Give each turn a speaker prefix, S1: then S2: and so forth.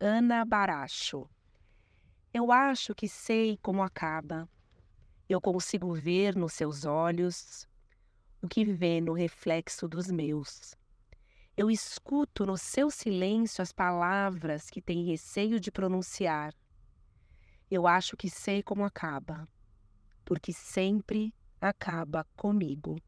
S1: Ana Baracho. Eu acho que sei como acaba. Eu consigo ver nos seus olhos o que vê no reflexo dos meus. Eu escuto no seu silêncio as palavras que tem receio de pronunciar. Eu acho que sei como acaba, porque sempre acaba comigo.